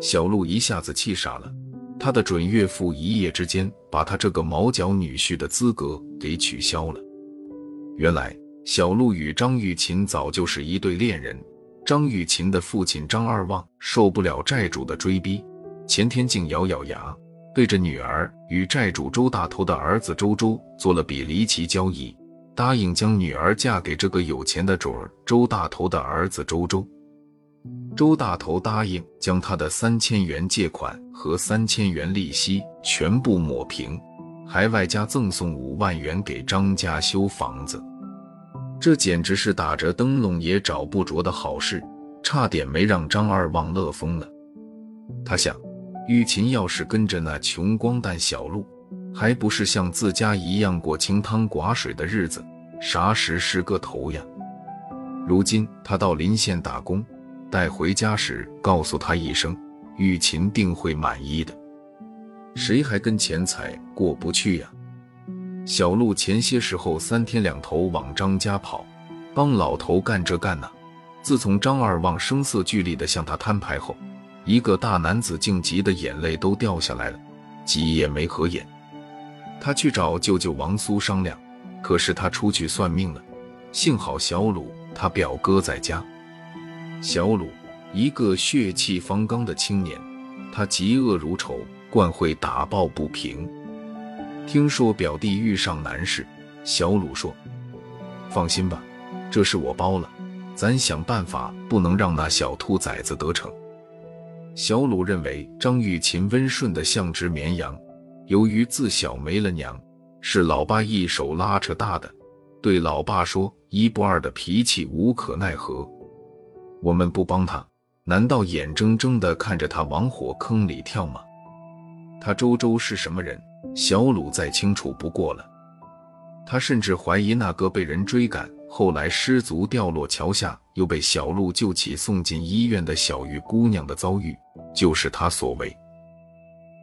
小鹿一下子气傻了，他的准岳父一夜之间把他这个毛脚女婿的资格给取消了。原来，小鹿与张玉琴早就是一对恋人。张玉琴的父亲张二旺受不了债主的追逼，前天竟咬咬牙，对着女儿与债主周大头的儿子周周做了笔离奇交易，答应将女儿嫁给这个有钱的主儿周大头的儿子周周。周大头答应将他的三千元借款和三千元利息全部抹平，还外加赠送五万元给张家修房子。这简直是打着灯笼也找不着的好事，差点没让张二旺乐疯了。他想，玉琴要是跟着那穷光蛋小路，还不是像自家一样过清汤寡水的日子，啥时是个头呀？如今他到临县打工。带回家时，告诉他一声，玉琴定会满意的。谁还跟钱财过不去呀？小陆前些时候三天两头往张家跑，帮老头干这干那。自从张二旺声色俱厉地向他摊牌后，一个大男子竟急得眼泪都掉下来了，急也没合眼。他去找舅舅王苏商量，可是他出去算命了。幸好小鲁他表哥在家。小鲁，一个血气方刚的青年，他嫉恶如仇，惯会打抱不平。听说表弟遇上难事，小鲁说：“放心吧，这事我包了，咱想办法，不能让那小兔崽子得逞。”小鲁认为张玉琴温顺的像只绵羊，由于自小没了娘，是老爸一手拉扯大的，对老爸说一不二的脾气无可奈何。我们不帮他，难道眼睁睁地看着他往火坑里跳吗？他周周是什么人，小鲁再清楚不过了。他甚至怀疑那个被人追赶，后来失足掉落桥下，又被小鹿救起送进医院的小玉姑娘的遭遇，就是他所为。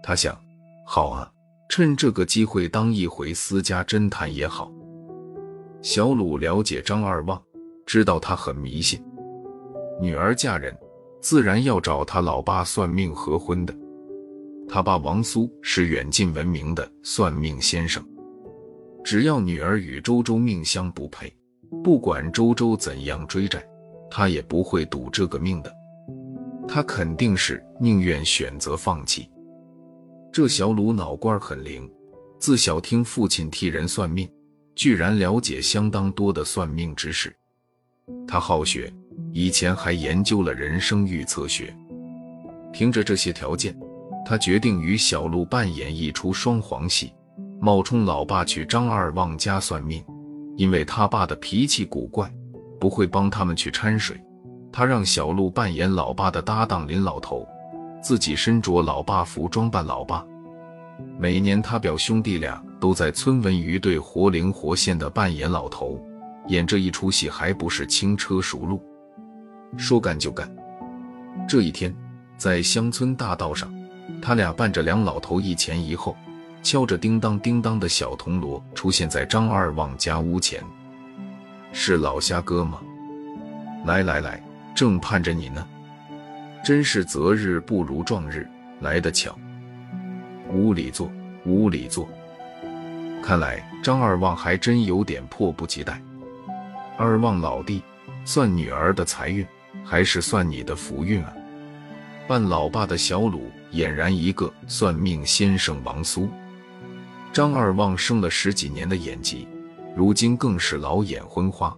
他想，好啊，趁这个机会当一回私家侦探也好。小鲁了解张二旺，知道他很迷信。女儿嫁人，自然要找他老爸算命合婚的。他爸王苏是远近闻名的算命先生，只要女儿与周周命相不配，不管周周怎样追债，他也不会赌这个命的。他肯定是宁愿选择放弃。这小鲁脑瓜很灵，自小听父亲替人算命，居然了解相当多的算命知识。他好学。以前还研究了人生预测学，凭着这些条件，他决定与小鹿扮演一出双簧戏，冒充老爸去张二旺家算命。因为他爸的脾气古怪，不会帮他们去掺水。他让小鹿扮演老爸的搭档林老头，自己身着老爸服装扮老爸。每年他表兄弟俩都在村文娱队活灵活现的扮演老头，演这一出戏还不是轻车熟路。说干就干。这一天，在乡村大道上，他俩伴着两老头一前一后，敲着叮当叮当的小铜锣，出现在张二旺家屋前。是老虾哥吗？来来来，正盼着你呢。真是择日不如撞日，来得巧。屋里坐，屋里坐。看来张二旺还真有点迫不及待。二旺老弟，算女儿的财运。还是算你的福运啊！扮老爸的小鲁俨然一个算命先生王苏。张二旺生了十几年的眼疾，如今更是老眼昏花。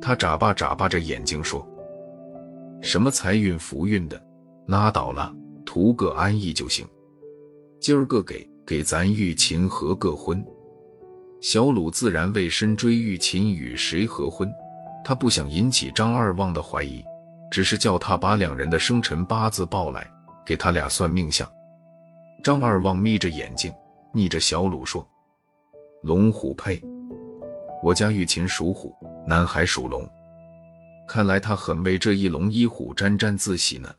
他眨巴眨巴着眼睛说：“什么财运福运的，拉倒了，图个安逸就行。今儿个给给咱玉琴合个婚。”小鲁自然为深追玉琴与谁合婚。他不想引起张二旺的怀疑，只是叫他把两人的生辰八字报来，给他俩算命相。张二旺眯着眼睛，逆着小鲁说：“龙虎配，我家玉琴属虎，男孩属龙，看来他很为这一龙一虎沾沾自喜呢。”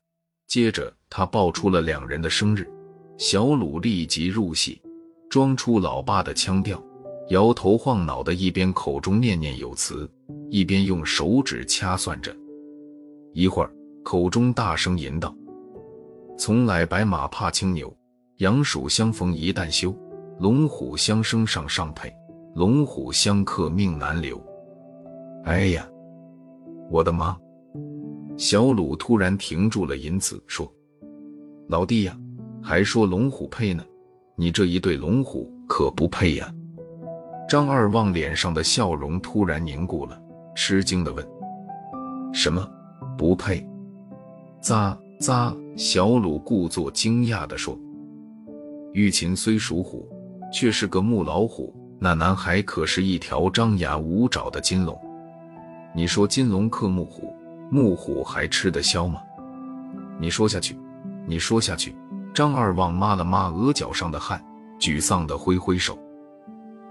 接着他报出了两人的生日，小鲁立即入戏，装出老爸的腔调。摇头晃脑的，一边口中念念有词，一边用手指掐算着。一会儿，口中大声吟道：“从来白马怕青牛，羊鼠相逢一旦休。龙虎相生上上配，龙虎相克命难留。”哎呀，我的妈！小鲁突然停住了吟词，说：“老弟呀，还说龙虎配呢，你这一对龙虎可不配呀！”张二旺脸上的笑容突然凝固了，吃惊的问：“什么不配？”咋咋，小鲁故作惊讶的说：“玉琴虽属虎，却是个母老虎，那男孩可是一条张牙舞爪的金龙。”你说金龙克木虎，木虎还吃得消吗？你说下去，你说下去。张二旺抹了抹额角上的汗，沮丧的挥挥手。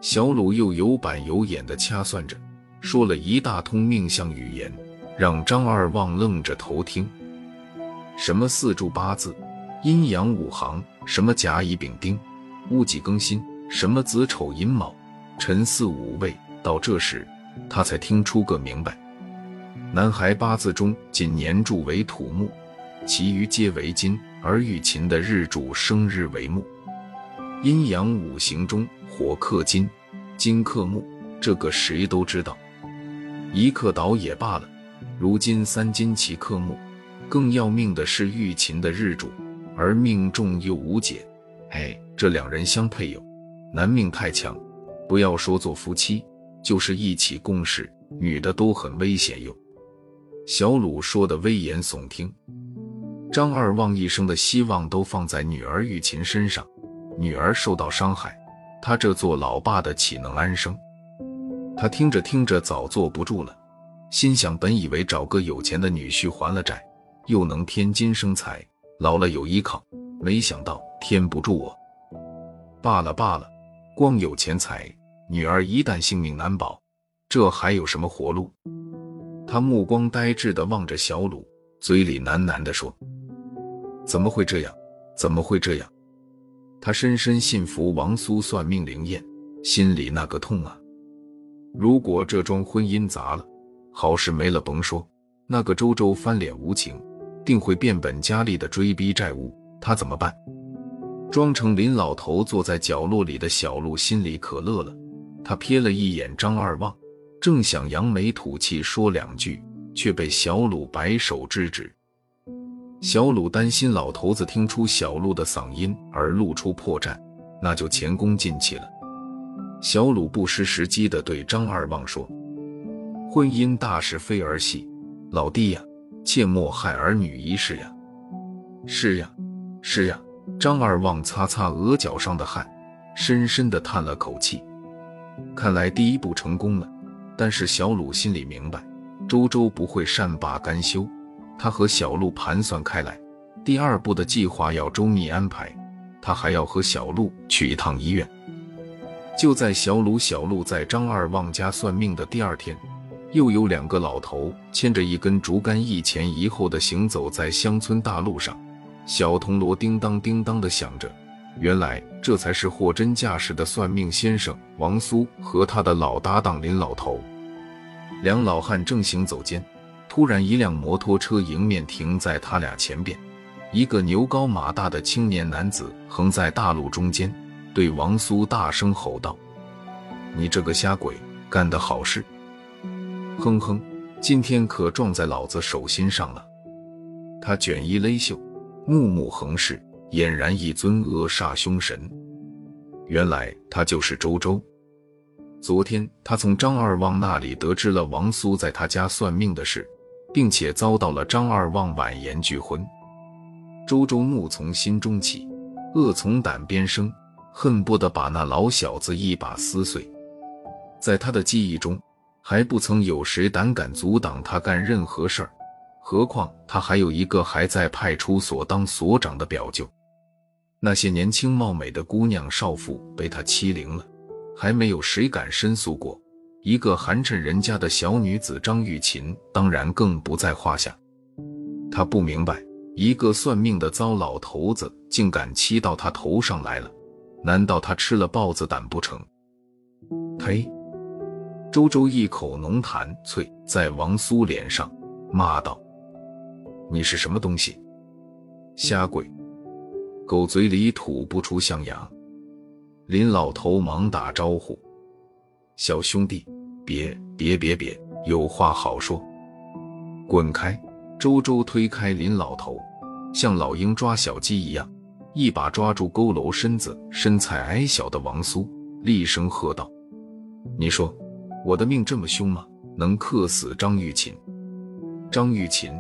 小鲁又有板有眼的掐算着，说了一大通命相语言，让张二旺愣着头听。什么四柱八字，阴阳五行，什么甲乙丙丁，戊己庚辛，什么子丑寅卯，辰巳午未。到这时。他才听出个明白，男孩八字中仅年柱为土木，其余皆为金，而玉琴的日主生日为木。阴阳五行中火克金，金克木，这个谁都知道。一克倒也罢了，如今三金齐克木，更要命的是玉琴的日主，而命中又无解。哎，这两人相配有，男命太强，不要说做夫妻。就是一起共事，女的都很危险哟。小鲁说的危言耸听，张二旺一生的希望都放在女儿玉琴身上，女儿受到伤害，他这做老爸的岂能安生？他听着听着早坐不住了，心想：本以为找个有钱的女婿还了债，又能添金生财，老了有依靠，没想到添不住我。罢了罢了，光有钱财。女儿一旦性命难保，这还有什么活路？他目光呆滞地望着小鲁，嘴里喃喃地说：“怎么会这样？怎么会这样？”他深深信服王苏算命灵验，心里那个痛啊！如果这桩婚姻砸了，好事没了甭说，那个周周翻脸无情，定会变本加厉的追逼债务，他怎么办？装成林老头坐在角落里的小鹿心里可乐了。他瞥了一眼张二旺，正想扬眉吐气说两句，却被小鲁摆手制止。小鲁担心老头子听出小鹿的嗓音而露出破绽，那就前功尽弃了。小鲁不失时机地对张二旺说：“婚姻大事非儿戏，老弟呀，切莫害儿女一事呀。”“是呀，是呀。”张二旺擦擦额角上的汗，深深地叹了口气。看来第一步成功了，但是小鲁心里明白，周周不会善罢甘休。他和小鹿盘算开来，第二步的计划要周密安排。他还要和小鹿去一趟医院。就在小鲁、小鹿在张二旺家算命的第二天，又有两个老头牵着一根竹竿，一前一后的行走在乡村大路上，小铜锣叮当叮当的响着。原来这才是货真价实的算命先生王苏和他的老搭档林老头。两老汉正行走间，突然一辆摩托车迎面停在他俩前边，一个牛高马大的青年男子横在大路中间，对王苏大声吼道：“你这个瞎鬼，干的好事！哼哼，今天可撞在老子手心上了。”他卷衣勒袖，目目横视。俨然一尊恶煞凶神，原来他就是周周。昨天他从张二旺那里得知了王苏在他家算命的事，并且遭到了张二旺婉言拒婚。周周怒从心中起，恶从胆边生，恨不得把那老小子一把撕碎。在他的记忆中，还不曾有谁胆敢阻挡他干任何事儿，何况他还有一个还在派出所当所长的表舅。那些年轻貌美的姑娘少妇被他欺凌了，还没有谁敢申诉过。一个寒碜人家的小女子张玉琴，当然更不在话下。他不明白，一个算命的糟老头子竟敢欺到他头上来了，难道他吃了豹子胆不成？呸！周周一口浓痰啐在王苏脸上，骂道：“你是什么东西？瞎鬼！狗嘴里吐不出象牙。林老头忙打招呼：“小兄弟，别别别别，有话好说。”滚开！周周推开林老头，像老鹰抓小鸡一样，一把抓住佝偻身子、身材矮小的王苏，厉声喝道：“你说我的命这么凶吗？能克死张玉琴？”张玉琴，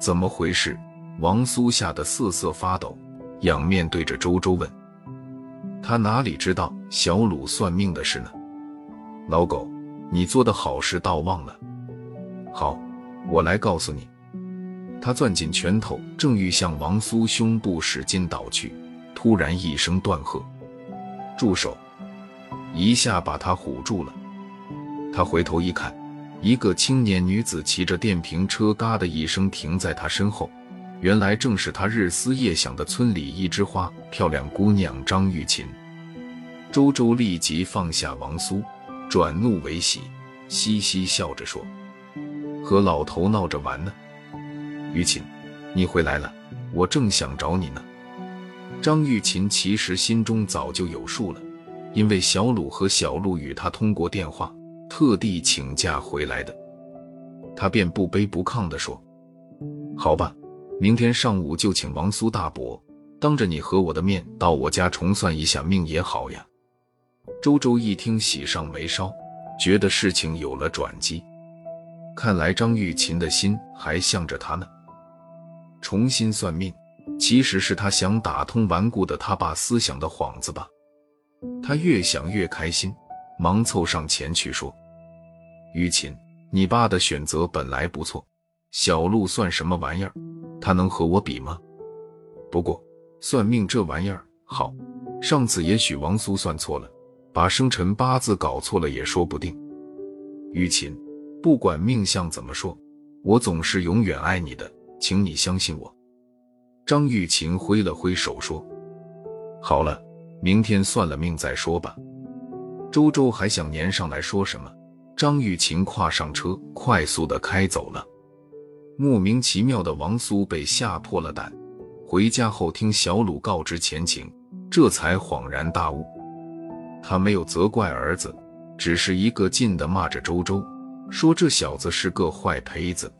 怎么回事？王苏吓得瑟瑟发抖，仰面对着周周问。他哪里知道小鲁算命的事呢？老狗，你做的好事倒忘了。好，我来告诉你。他攥紧拳头，正欲向王苏胸部使劲捣去，突然一声断喝：“住手！”一下把他唬住了。他回头一看，一个青年女子骑着电瓶车，嘎的一声停在他身后。原来正是他日思夜想的村里一枝花，漂亮姑娘张玉琴。周周立即放下王苏，转怒为喜，嘻嘻笑着说：“和老头闹着玩呢。”于琴，你回来了，我正想找你呢。张玉琴其实心中早就有数了，因为小鲁和小鹿与他通过电话，特地请假回来的。他便不卑不亢地说：“好吧。”明天上午就请王苏大伯当着你和我的面到我家重算一下命也好呀。周周一听喜上眉梢，觉得事情有了转机。看来张玉琴的心还向着他呢。重新算命，其实是他想打通顽固的他爸思想的幌子吧。他越想越开心，忙凑上前去说：“于琴，你爸的选择本来不错，小鹿算什么玩意儿？”他能和我比吗？不过算命这玩意儿好，上次也许王苏算错了，把生辰八字搞错了也说不定。雨琴，不管命相怎么说，我总是永远爱你的，请你相信我。张玉琴挥了挥手说：“好了，明天算了命再说吧。”周周还想粘上来说什么，张玉琴跨上车，快速的开走了。莫名其妙的王苏被吓破了胆，回家后听小鲁告知前情，这才恍然大悟。他没有责怪儿子，只是一个劲的骂着周周，说这小子是个坏胚子。